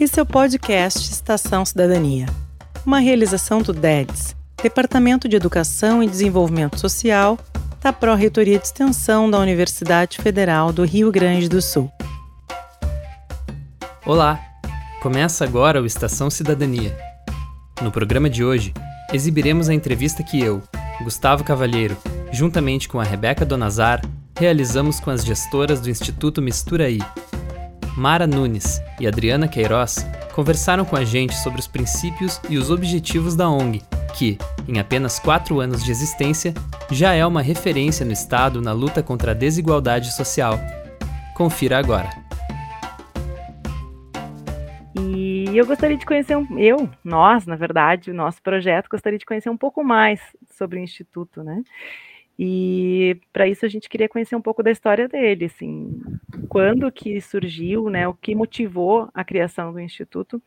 Esse é o podcast Estação Cidadania, uma realização do DEDS, Departamento de Educação e Desenvolvimento Social da Pró-Reitoria de Extensão da Universidade Federal do Rio Grande do Sul. Olá! Começa agora o Estação Cidadania. No programa de hoje, exibiremos a entrevista que eu, Gustavo Cavalheiro, juntamente com a Rebeca Donazar, realizamos com as gestoras do Instituto Misturaí. Mara Nunes e Adriana Queiroz conversaram com a gente sobre os princípios e os objetivos da ONG, que, em apenas quatro anos de existência, já é uma referência no Estado na luta contra a desigualdade social. Confira agora. E eu gostaria de conhecer, um, eu, nós, na verdade, o nosso projeto, gostaria de conhecer um pouco mais sobre o Instituto, né? E para isso a gente queria conhecer um pouco da história dele, assim, quando que surgiu, né, o que motivou a criação do Instituto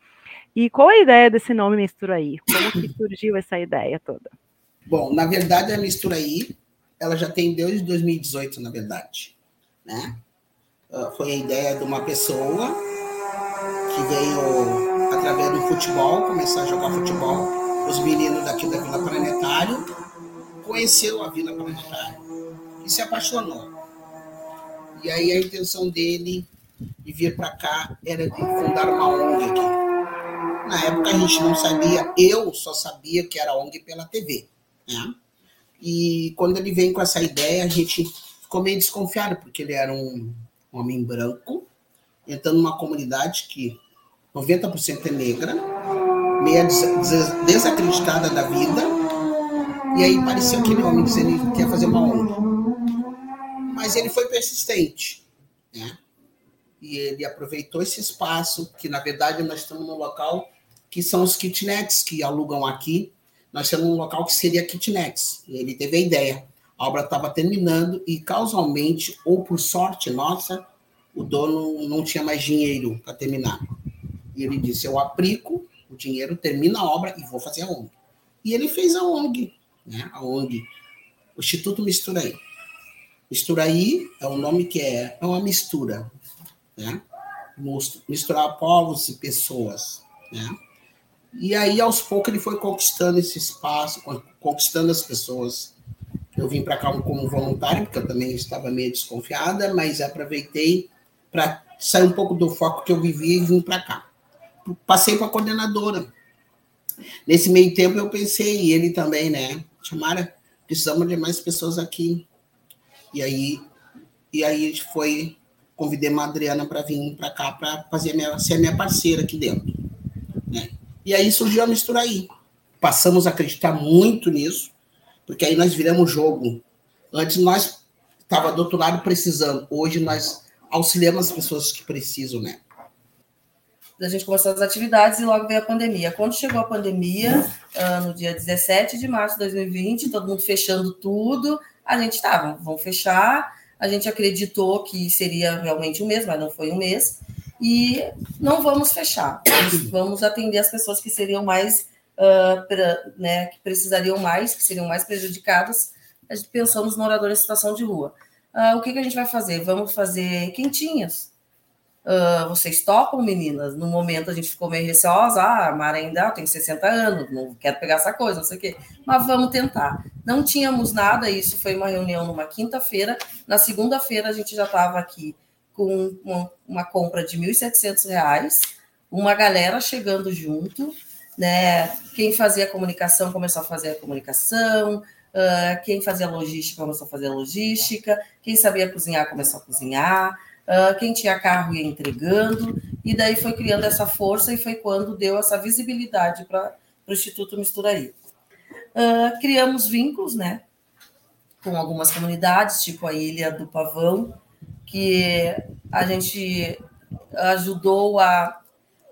e qual a ideia desse nome Misturaí? Como que surgiu essa ideia toda? Bom, na verdade a Misturaí, ela já tem desde 2018, na verdade, né? Ah, foi a ideia de uma pessoa que veio através do futebol, começar a jogar futebol, os meninos daqui da Vila Planetário, conheceu a Vila Planetário e se apaixonou. E aí a intenção dele de vir para cá era de fundar uma ONG aqui. Na época a gente não sabia, eu só sabia que era ONG pela TV. Né? E quando ele vem com essa ideia, a gente ficou meio desconfiado, porque ele era um homem branco, entrando numa comunidade que 90% é negra, meio desacreditada da vida, e aí parecia aquele homem dizendo que quer fazer uma ONG. Mas ele foi persistente, né? E ele aproveitou esse espaço, que na verdade nós estamos num local que são os kitnets que alugam aqui. Nós temos um local que seria kitnets. E ele teve a ideia. A obra estava terminando e, causalmente, ou por sorte nossa, o dono não tinha mais dinheiro para terminar. E ele disse: Eu aplico o dinheiro, termino a obra e vou fazer a ONG. E ele fez a ONG, né? ONG, o Instituto Misturaí. Misturaí é um nome que é, é uma mistura, né? misturar povos e pessoas. Né? E aí, aos poucos, ele foi conquistando esse espaço, conquistando as pessoas. Eu vim para cá como voluntário, porque eu também estava meio desconfiada, mas aproveitei para sair um pouco do foco que eu vivia e vim para cá. Passei para a coordenadora. Nesse meio tempo, eu pensei, e ele também, né? Chamara, precisamos de mais pessoas aqui. E aí, e aí foi, convidei a Adriana para vir para cá para fazer minha, ser minha parceira aqui dentro. Né? E aí surgiu a mistura aí. Passamos a acreditar muito nisso, porque aí nós viramos jogo. Antes nós estava do outro lado precisando, hoje nós auxiliamos as pessoas que precisam, né? A gente começou as atividades e logo veio a pandemia. Quando chegou a pandemia, uh, no dia 17 de março de 2020, todo mundo fechando tudo, a gente estava, vamos fechar. A gente acreditou que seria realmente um mês, mas não foi um mês e não vamos fechar, vamos atender as pessoas que seriam mais, uh, pra, né, que precisariam mais, que seriam mais prejudicadas. A gente pensamos moradores em situação de rua. Uh, o que, que a gente vai fazer? Vamos fazer quentinhas. Uh, vocês topam, meninas? No momento a gente ficou meio receosa. Ah, a Mara ainda tem 60 anos, não quero pegar essa coisa, não sei o quê. Mas vamos tentar. Não tínhamos nada, isso foi uma reunião numa quinta-feira. Na segunda-feira a gente já estava aqui com uma, uma compra de R$ 1.700, uma galera chegando junto, né? Quem fazia comunicação começou a fazer a comunicação, uh, quem fazia logística começou a fazer a logística, quem sabia cozinhar começou a cozinhar, uh, quem tinha carro ia entregando, e daí foi criando essa força e foi quando deu essa visibilidade para o Instituto Misturaí. Uh, criamos vínculos, né? Com algumas comunidades, tipo a Ilha do Pavão, que a gente ajudou a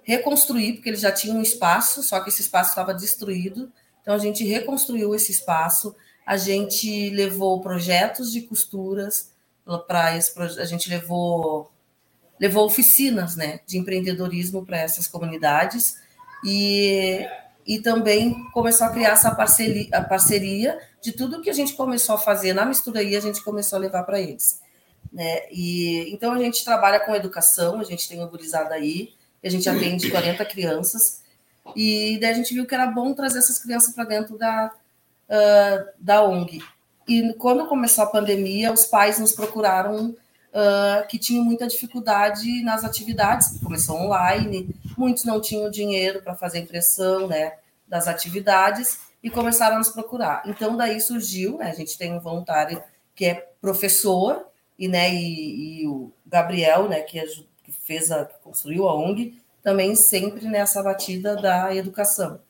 reconstruir, porque eles já tinham um espaço, só que esse espaço estava destruído. Então a gente reconstruiu esse espaço, a gente levou projetos de costuras para esse a gente levou levou oficinas, né, de empreendedorismo para essas comunidades e e também começou a criar essa parceria, a parceria de tudo que a gente começou a fazer na mistura aí, a gente começou a levar para eles. Né? E, então a gente trabalha com educação, a gente tem o Gurizada aí, a gente atende 40 crianças, e daí a gente viu que era bom trazer essas crianças para dentro da, uh, da ONG. E quando começou a pandemia, os pais nos procuraram uh, que tinham muita dificuldade nas atividades, começou online, muitos não tinham dinheiro para fazer impressão né, das atividades e começaram a nos procurar. Então, daí surgiu, né, a gente tem um voluntário que é professor, e, né, e, e o Gabriel, né, que, que fez a, que construiu a ONG, também sempre nessa batida da educação.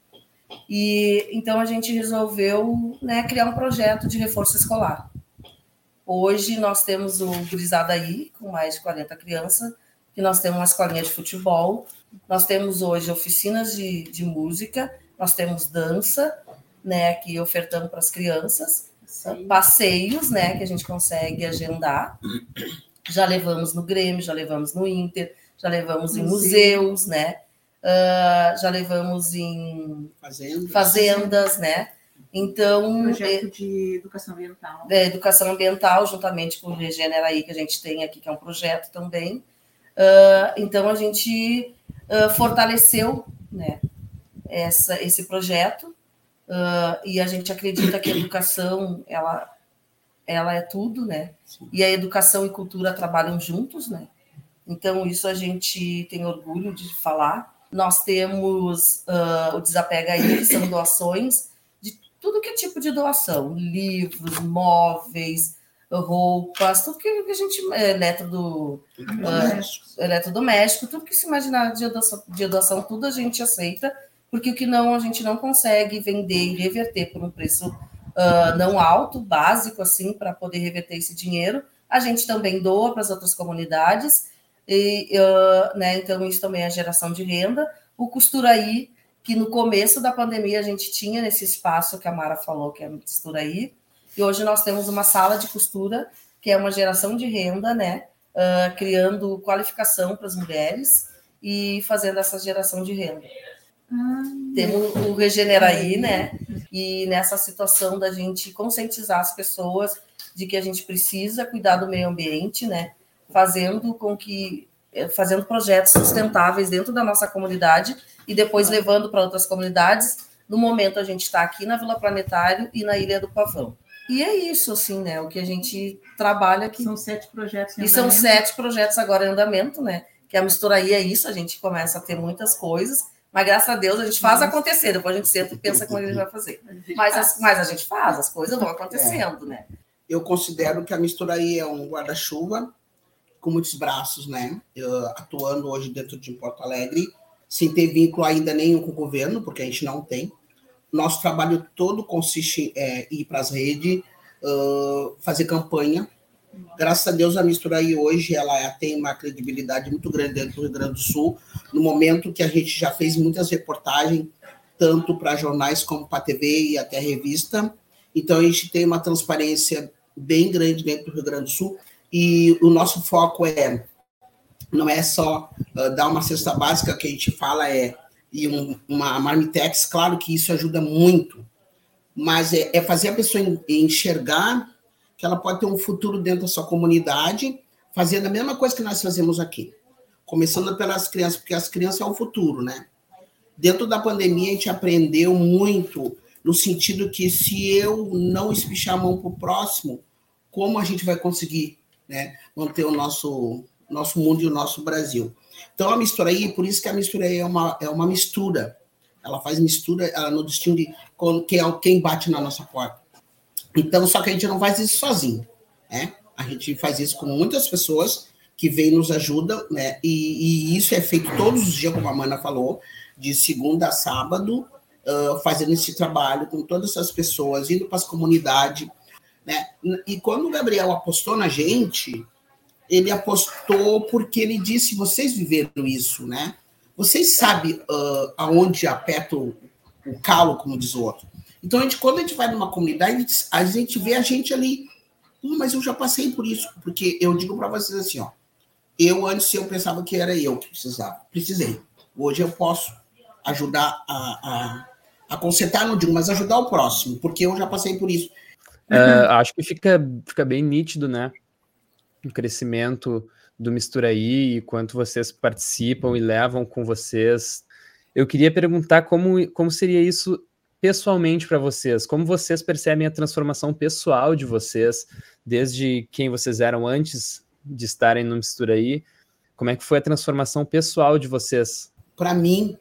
E então a gente resolveu né, criar um projeto de reforço escolar. Hoje nós temos o Gurizada aí, com mais de 40 crianças, que nós temos uma escolinha de futebol, nós temos hoje oficinas de, de música, nós temos dança, né, que ofertamos para as crianças, Sim. passeios, né, que a gente consegue agendar. Já levamos no Grêmio, já levamos no Inter, já levamos em museus, né? Uh, já levamos em fazendas, fazendas né? Então. Projeto é, de educação ambiental. É, educação ambiental, juntamente com o Regenera aí, que a gente tem aqui, que é um projeto também. Uh, então, a gente uh, fortaleceu né, essa, esse projeto e a gente acredita que a educação ela, ela é tudo, né? Sim. E a educação e cultura trabalham juntos, né? Então, isso a gente tem orgulho de falar. Nós temos uh, o Desapega aí, que são doações de tudo que é tipo de doação: livros, móveis, roupas, tudo que a gente. É, eletrodo, uh, eletrodoméstico, tudo que se imaginar de doação, de doação, tudo a gente aceita, porque o que não a gente não consegue vender e reverter por um preço uh, não alto, básico, assim, para poder reverter esse dinheiro. A gente também doa para as outras comunidades e, uh, né, então, isso também é geração de renda. O Costuraí, que no começo da pandemia a gente tinha nesse espaço que a Mara falou, que é Costuraí, e hoje nós temos uma sala de costura, que é uma geração de renda, né, uh, criando qualificação para as mulheres e fazendo essa geração de renda. Ah, Temos o Regeneraí, né? E nessa situação da gente conscientizar as pessoas de que a gente precisa cuidar do meio ambiente, né? Fazendo com que eh, fazendo projetos sustentáveis dentro da nossa comunidade e depois levando para outras comunidades. No momento a gente está aqui na Vila Planetário e na Ilha do Pavão. E é isso, assim, né? O que a gente trabalha aqui. São sete projetos em E andamento. são sete projetos agora em andamento, né? Que a mistura aí é isso, a gente começa a ter muitas coisas, mas graças a Deus a gente faz acontecer. Depois a gente senta e pensa como a gente vai fazer. Mas, as, mas a gente faz, as coisas vão acontecendo, né? Eu considero que a mistura aí é um guarda-chuva com muitos braços, né? Atuando hoje dentro de Porto Alegre, sem ter vínculo ainda nenhum com o governo, porque a gente não tem. Nosso trabalho todo consiste em é, ir para as redes, uh, fazer campanha. Graças a Deus, a Mistura aí hoje ela tem uma credibilidade muito grande dentro do Rio Grande do Sul, no momento que a gente já fez muitas reportagens, tanto para jornais como para TV e até revista. Então, a gente tem uma transparência bem grande dentro do Rio Grande do Sul e o nosso foco é não é só uh, dar uma cesta básica que a gente fala é e um, uma marmitex, claro que isso ajuda muito, mas é, é fazer a pessoa enxergar que ela pode ter um futuro dentro da sua comunidade, fazendo a mesma coisa que nós fazemos aqui, começando pelas crianças, porque as crianças é o futuro, né? Dentro da pandemia a gente aprendeu muito no sentido que se eu não espichar a mão para o próximo, como a gente vai conseguir né, manter o nosso, nosso mundo e o nosso Brasil. Então, a mistura aí, por isso que a mistura aí é uma, é uma mistura. Ela faz mistura, ela não distingue quem, é, quem bate na nossa porta. Então, só que a gente não faz isso sozinho, né? A gente faz isso com muitas pessoas que vêm nos ajudam, né? E, e isso é feito todos os dias, como a Mana falou, de segunda a sábado, uh, fazendo esse trabalho com todas essas pessoas, indo para as comunidades, né? E quando o Gabriel apostou na gente, ele apostou porque ele disse: vocês viveram isso, né? Vocês sabem uh, aonde aperta o, o, calo, como diz o outro. Então, a gente, quando a gente vai numa comunidade, a gente vê a gente ali. mas eu já passei por isso. Porque eu digo para vocês assim: ó, eu antes eu pensava que era eu que precisava. Precisei. Hoje eu posso ajudar a, a, a consertar, não digo, mas ajudar o próximo, porque eu já passei por isso. Uh, acho que fica, fica bem nítido, né? o crescimento do Misturaí e quanto vocês participam e levam com vocês. Eu queria perguntar como, como seria isso pessoalmente para vocês, como vocês percebem a transformação pessoal de vocês, desde quem vocês eram antes de estarem no Misturaí, como é que foi a transformação pessoal de vocês? Para mim,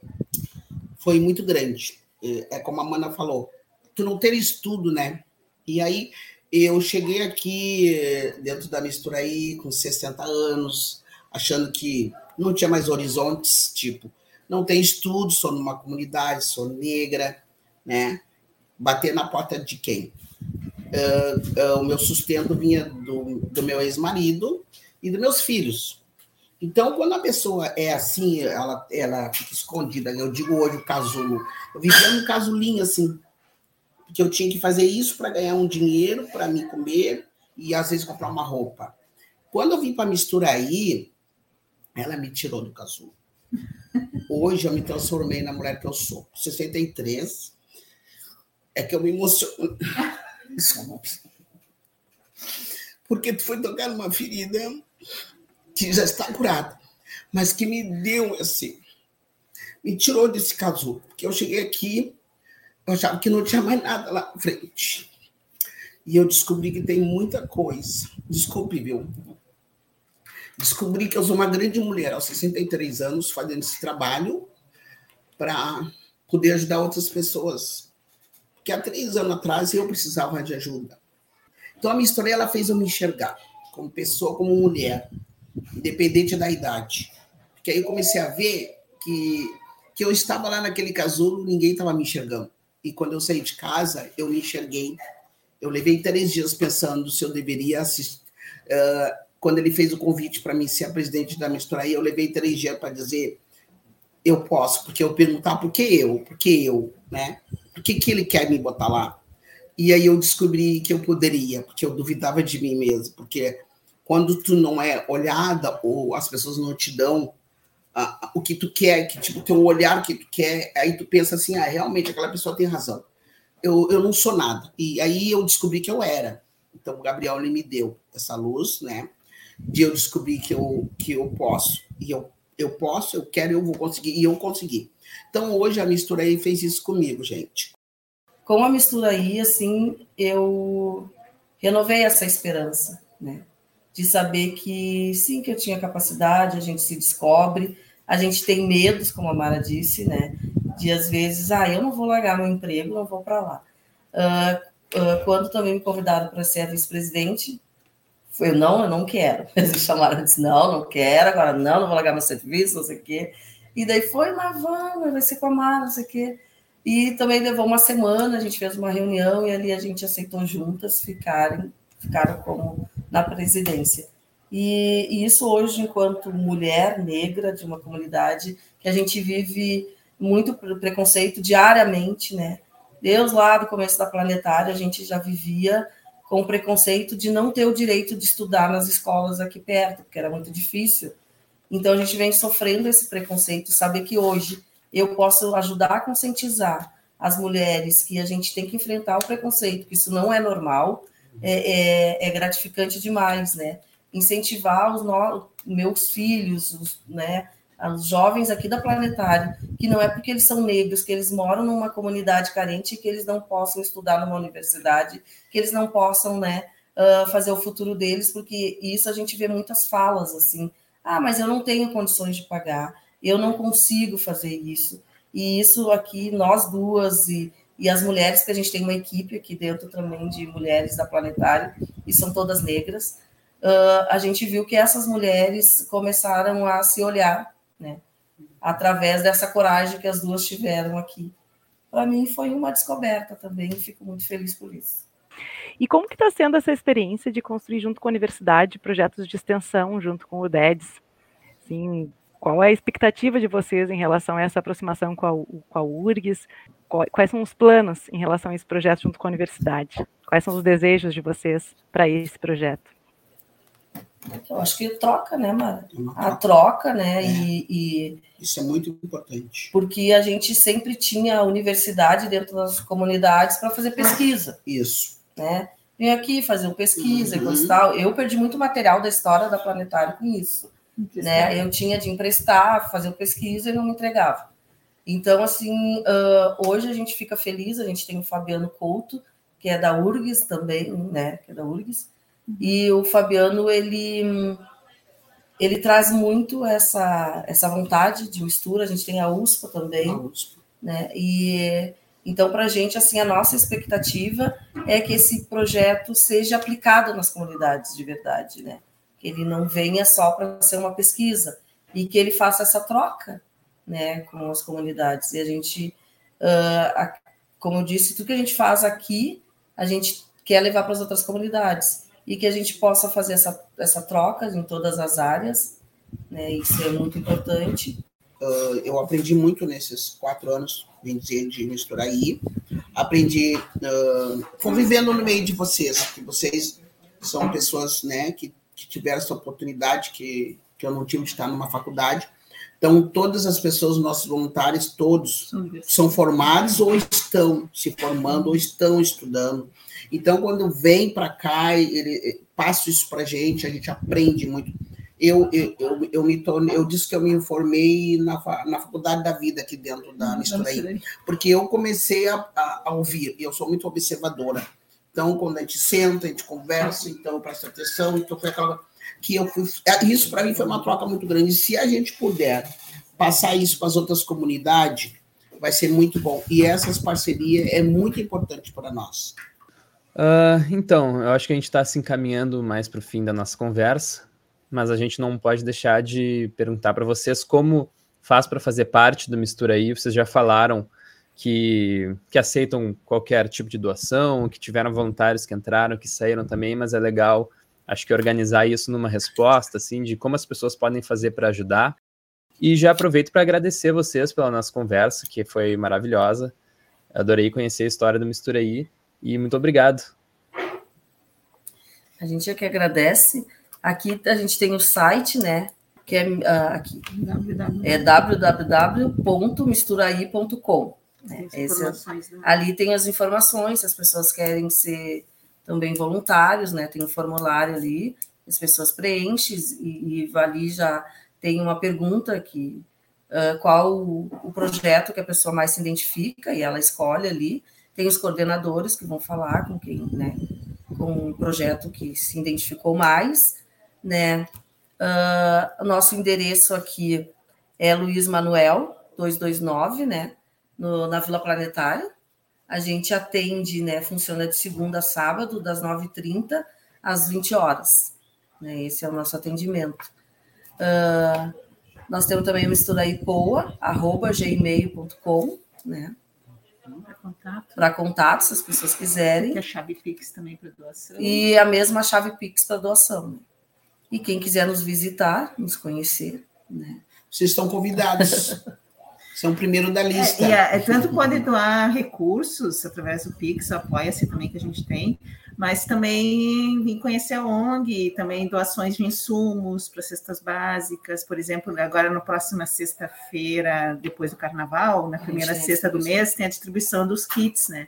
foi muito grande. É, é como a Mana falou, tu não ter estudo, né? E aí eu cheguei aqui eh, dentro da mistura aí com 60 anos, achando que não tinha mais horizontes, tipo, não tem estudo, sou numa comunidade, sou negra, né? Bater na porta de quem? Uh, uh, o meu sustento vinha do, do meu ex-marido e dos meus filhos. Então, quando a pessoa é assim, ela, ela fica escondida. Eu digo hoje o casulo. Eu vivia um casulinho assim, porque eu tinha que fazer isso para ganhar um dinheiro para me comer e às vezes comprar uma roupa. Quando eu vim para mistura aí, ela me tirou do casulo. Hoje eu me transformei na mulher que eu sou. 63. É que eu me emociono. Desculpe. Porque tu foi tocar numa ferida que já está curada, mas que me deu assim, me tirou desse casulo. Porque eu cheguei aqui eu achava que não tinha mais nada lá na frente. E eu descobri que tem muita coisa. Desculpe, viu? Descobri que eu sou uma grande mulher aos 63 anos fazendo esse trabalho para poder ajudar outras pessoas. Porque há três anos atrás eu precisava de ajuda. Então a minha história ela fez eu me enxergar como pessoa, como mulher, independente da idade. Porque aí eu comecei a ver que, que eu estava lá naquele casulo, ninguém estava me enxergando. E quando eu saí de casa, eu me enxerguei. Eu levei três dias pensando se eu deveria assistir. Uh, quando ele fez o convite para mim ser a presidente da Mistura, eu levei três dias para dizer eu posso, porque eu perguntar por que eu, por que eu, né? Por que, que ele quer me botar lá? E aí eu descobri que eu poderia, porque eu duvidava de mim mesmo, porque quando tu não é olhada ou as pessoas não te dão o que tu quer, que tipo teu olhar que tu quer, aí tu pensa assim, ah, realmente aquela pessoa tem razão. Eu, eu não sou nada. E aí eu descobri que eu era. Então o Gabriel ele me deu essa luz, né? De eu descobrir que eu que eu posso e eu eu posso, eu quero, eu vou conseguir e eu consegui. Então hoje a mistura aí fez isso comigo, gente. Com a mistura aí, assim, eu renovei essa esperança, né? De saber que sim, que eu tinha capacidade, a gente se descobre, a gente tem medos, como a Mara disse, né? De às vezes, ah, eu não vou largar meu emprego, não vou para lá. Uh, uh, quando também me convidaram para ser a vice-presidente, eu não, eu não quero. Eles chamaram e disse, não, não quero, agora não, não vou largar meu serviço, não sei o quê. E daí foi, mas vamos, vai ser com a Mara, não sei o quê. E também levou uma semana, a gente fez uma reunião e ali a gente aceitou juntas ficarem, ficaram como na presidência. E, e, isso hoje, enquanto mulher negra de uma comunidade, que a gente vive muito preconceito diariamente, né? Deus lá do começo da planetária, a gente já vivia com o preconceito de não ter o direito de estudar nas escolas aqui perto, porque era muito difícil. Então a gente vem sofrendo esse preconceito, saber que hoje eu posso ajudar a conscientizar as mulheres que a gente tem que enfrentar o preconceito, que isso não é normal, é, é, é gratificante demais, né? Incentivar os no, meus filhos, os, né, os jovens aqui da Planetário, que não é porque eles são negros, que eles moram numa comunidade carente, que eles não possam estudar numa universidade, que eles não possam, né, uh, fazer o futuro deles, porque isso a gente vê muitas falas assim, ah, mas eu não tenho condições de pagar, eu não consigo fazer isso. E isso aqui, nós duas e, e as mulheres, que a gente tem uma equipe aqui dentro também de mulheres da Planetário, e são todas negras, uh, a gente viu que essas mulheres começaram a se olhar, né? Através dessa coragem que as duas tiveram aqui. Para mim foi uma descoberta também, fico muito feliz por isso. E como que está sendo essa experiência de construir junto com a universidade projetos de extensão junto com o DEDS? Sim, qual é a expectativa de vocês em relação a essa aproximação com a, com a URGS? Quais são os planos em relação a esse projeto junto com a universidade? Quais são os desejos de vocês para esse projeto? Eu acho que troca, né, Mara? A troca, né? É. E, e, Isso é muito importante. Porque a gente sempre tinha a universidade dentro das comunidades para fazer pesquisa. Isso. Né? vem aqui fazer uma pesquisa e Uhum. coisa e tal. Eu perdi muito material da história da Planetário com isso né? Eu tinha de emprestar, fazer pesquisa e não me entregava. Então, assim, ah, hoje a gente fica feliz, a gente tem o Fabiano Couto, que é da URGS também, né? Que é da URGS. E o Fabiano, ele, ele traz muito essa, essa vontade de mistura. A gente tem a USPA também, né? E então, para a gente, assim, a nossa expectativa é que esse projeto seja aplicado nas comunidades de verdade, né? Que ele não venha só para ser uma pesquisa e que ele faça essa troca, né, com as comunidades. E a gente, ah, a- como eu disse, tudo que a gente faz aqui, a gente quer levar para as outras comunidades e que a gente possa fazer essa, essa troca em todas as áreas, né? Isso é muito importante. Uh, eu aprendi muito nesses quatro anos, bem dizer, de misturar aí. Aprendi uh, convivendo no meio de vocês, que vocês são pessoas né, que, que tiveram essa oportunidade que, que eu não tive de estar numa faculdade. Então, todas as pessoas, nossos voluntários, todos são formados ou estão se formando ou estão estudando. Então, quando vem para cá, ele passa isso para a gente, a gente aprende muito. Eu, eu, eu, eu me tornei, eu disse que eu me informei na, na faculdade da vida aqui dentro da mistura aí, porque eu comecei a, a, a ouvir, e eu sou muito observadora. Então, quando a gente senta, a gente conversa, então eu presto atenção, então foi aquela que eu fui. é, Isso para mim foi uma troca muito grande. Se a gente puder passar isso para as outras comunidades, vai ser muito bom. E essas parcerias é muito importante para nós. Ah, então, eu acho que a gente está se encaminhando mais para o fim da nossa conversa, mas a gente não pode deixar de perguntar para vocês como faz para fazer parte do Mistura aí. Vocês já falaram que, que aceitam qualquer tipo de doação, que tiveram voluntários que entraram, que saíram também, mas é legal, acho que organizar isso numa resposta, assim, de como as pessoas podem fazer para ajudar. E já aproveito para agradecer vocês pela nossa conversa, que foi maravilhosa. Adorei conhecer a história do Mistura aí. E muito obrigado. A gente é que agradece. Aqui a gente tem o site, né? Que é ah, aqui é www.misturaí.com. né? Esse é- ali tem as informações, se as pessoas querem ser também voluntários, né? Tem um formulário ali, as pessoas preenchem e, e ali já tem uma pergunta que ah, qual o, o projeto que a pessoa mais se identifica e ela escolhe ali. Tem os coordenadores que vão falar com quem, né? Com o projeto que se identificou mais, né? O nosso endereço aqui é Luiz Manuel 229, né? No, na Vila Planetária. A gente atende, né? Funciona de segunda a sábado, das 9h30 às 20 horas. Né, esse é o nosso atendimento. Ah, nós temos também o misturaípoa, arroba gmail.com, né? Para contato. Para contato, se as pessoas quiserem. Tem a chave Pix também para doação. E a mesma chave Pix para doação. né? E quem quiser nos visitar, nos conhecer, né? Vocês estão convidados. São o primeiro da lista. É, e é, tanto pode doar recursos através do Pix, apoia-se também que a gente tem, mas também vir conhecer a ONG, também doações de insumos para cestas básicas, por exemplo, agora na próxima sexta-feira, depois do carnaval, na primeira Gente, sexta do mês, tem a distribuição dos kits, né?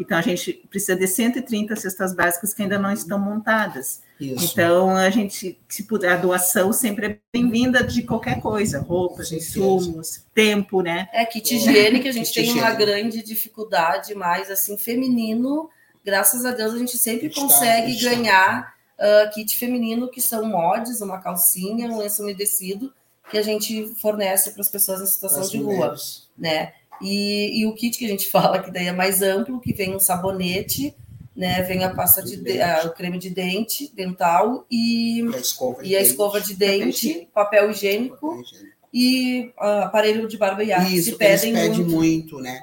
Então a gente precisa de 130 cestas básicas que ainda não estão montadas. Isso. Então, a gente, se puder, a doação sempre é bem-vinda de qualquer coisa, roupas, insumos, tempo, né? É kit higiene que a gente Kit tem uma grande dificuldade, mas assim, feminino, graças a Deus, a gente sempre Está, consegue está. ganhar ah, kit feminino, que são mods, uma calcinha, um lenço umedecido, que a gente fornece para as pessoas em situação As de rua. mulheres. né? E, e o kit que a gente fala que daí é mais amplo, que vem um sabonete, né? Vem a pasta de, De dente. ah, o creme de dente dental e, E a escova de e a dente. escova de dente, papel higiênico e ah, aparelho de barbear. Isso, se que eles pedem pedem muito. muito, né?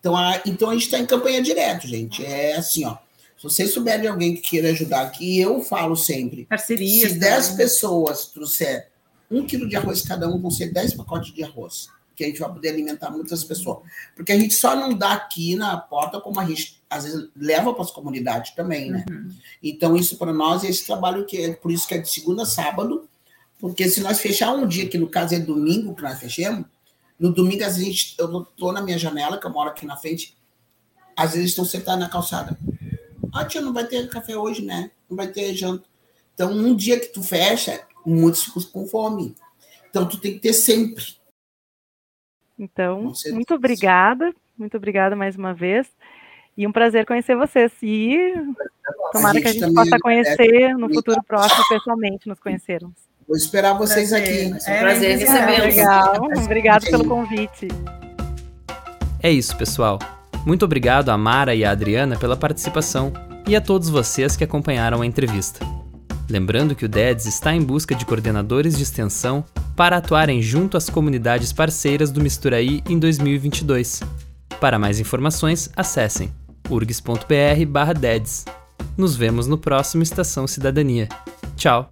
Então a, então a gente está em campanha direto, gente. É assim, ó. Se vocês souberem de alguém que queira ajudar aqui, eu falo sempre. Parcerias. Se 10 também. pessoas trouxer um quilo de arroz cada um, vão ser 10 pacotes de arroz. Que a gente vai poder alimentar muitas pessoas. Porque a gente só não dá aqui na porta, como a gente às vezes leva para as comunidades também, né? Uhum. Então, isso para nós é esse trabalho que é por isso que é de segunda a sábado, porque se nós fechar um dia, que no caso é domingo que nós fechamos, no domingo, às vezes, eu estou na minha janela, que eu moro aqui na frente, às vezes estão sentados na calçada. Ah, tia, não vai ter café hoje, né? Não vai ter janta. Então, um dia que tu fecha, muitos ficam com fome. Então, tu tem que ter sempre. Então, muito obrigada. Muito obrigada mais uma vez. E um prazer conhecer vocês. E tomara a que a gente possa conhecer no futuro próximo, pessoalmente, nos conhecermos. Vou esperar vocês prazer. aqui. É, prazer recebê-los. Legal. Obrigado pelo convite. É isso, pessoal. Muito obrigado a Mara e a Adriana pela participação e a todos vocês que acompanharam a entrevista. Lembrando que o DEDS está em busca de coordenadores de extensão para atuarem junto às comunidades parceiras do Misturaí em 2022. Para mais informações, acessem urgs.br/deds. Nos vemos no próximo Estação Cidadania. Tchau!